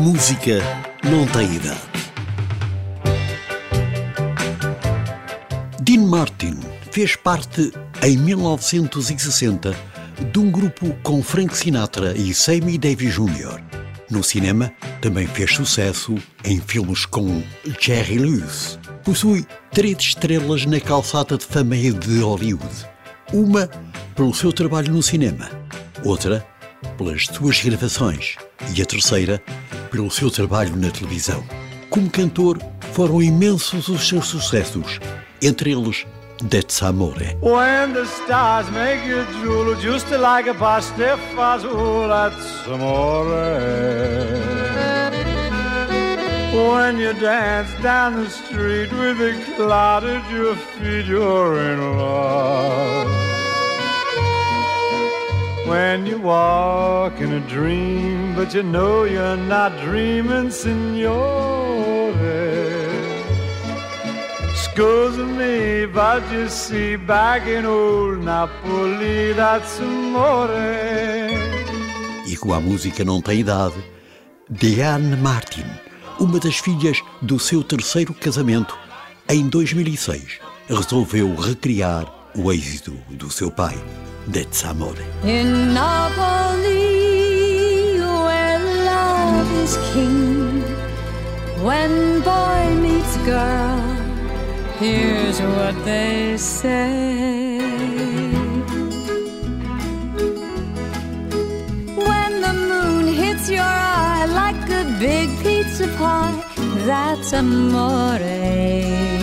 música não tem idade. Dean Martin fez parte, em 1960, de um grupo com Frank Sinatra e Sammy Davis Jr. No cinema, também fez sucesso em filmes com Jerry Lewis. Possui três estrelas na calçada de fama de Hollywood. Uma pelo seu trabalho no cinema, outra pelas suas gravações e a terceira pelo seu trabalho na televisão. Como cantor, foram imensos os seus sucessos, entre eles That's Amore. When the stars make you drool, just like a pasta fazool, that's amore. When you dance down the street with a cloud at your feet, you're in love. When you walk in a dream, but you know you're not dreaming, signore. Scusa me, but you see, back in old Napoli, that's amore. E como a música não tem idade, Diane Martin, uma das filhas do seu terceiro casamento, em 2006, resolveu recriar o êxito do seu pai. That's Amore. In Napoli, where love is king, when boy meets girl, here's what they say. When the moon hits your eye like a big pizza pie, that's amore.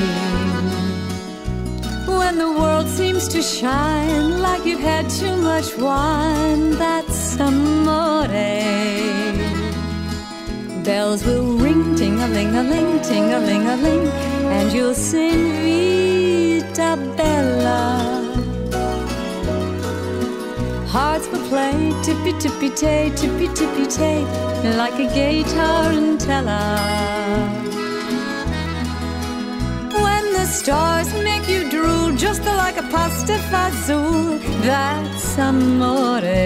When the world seems to shine like you've had too much wine, that's amore. Bells will ring, ting a ling a ling, ting a ling a ling, and you'll sing Vita Bella. Hearts will play tippy tippy tay, tippy tippy tay, like a gay tarantella. When the stars make you pasta fazool, that's amore.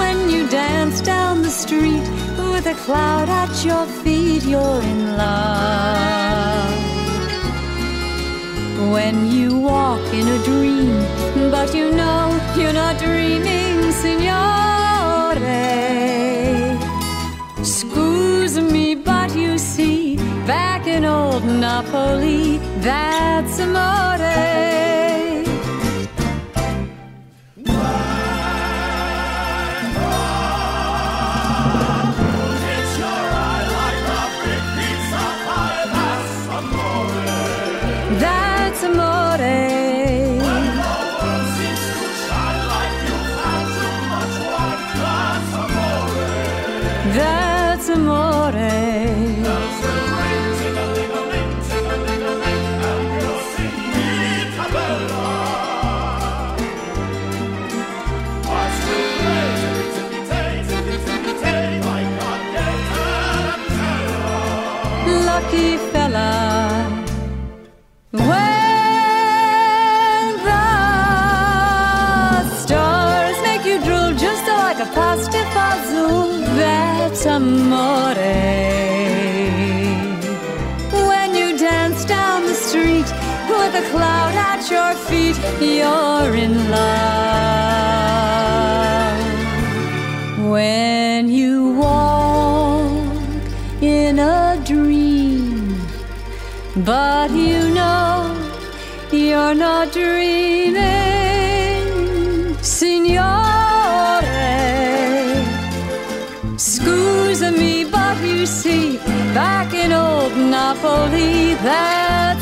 When you dance down the street with a cloud at your feet, you're in love. When you walk in a dream, but you know you're not dreaming, signore. Old Napoli, that's amore. That's amore. That's amore. Lucky fella. When the stars make you drool just like a pasta fazool, that's amore. When you dance down the street with a cloud at your feet, you're in love. But you know you're not dreaming, signore. Scusa me, but you see, back in old Napoli, that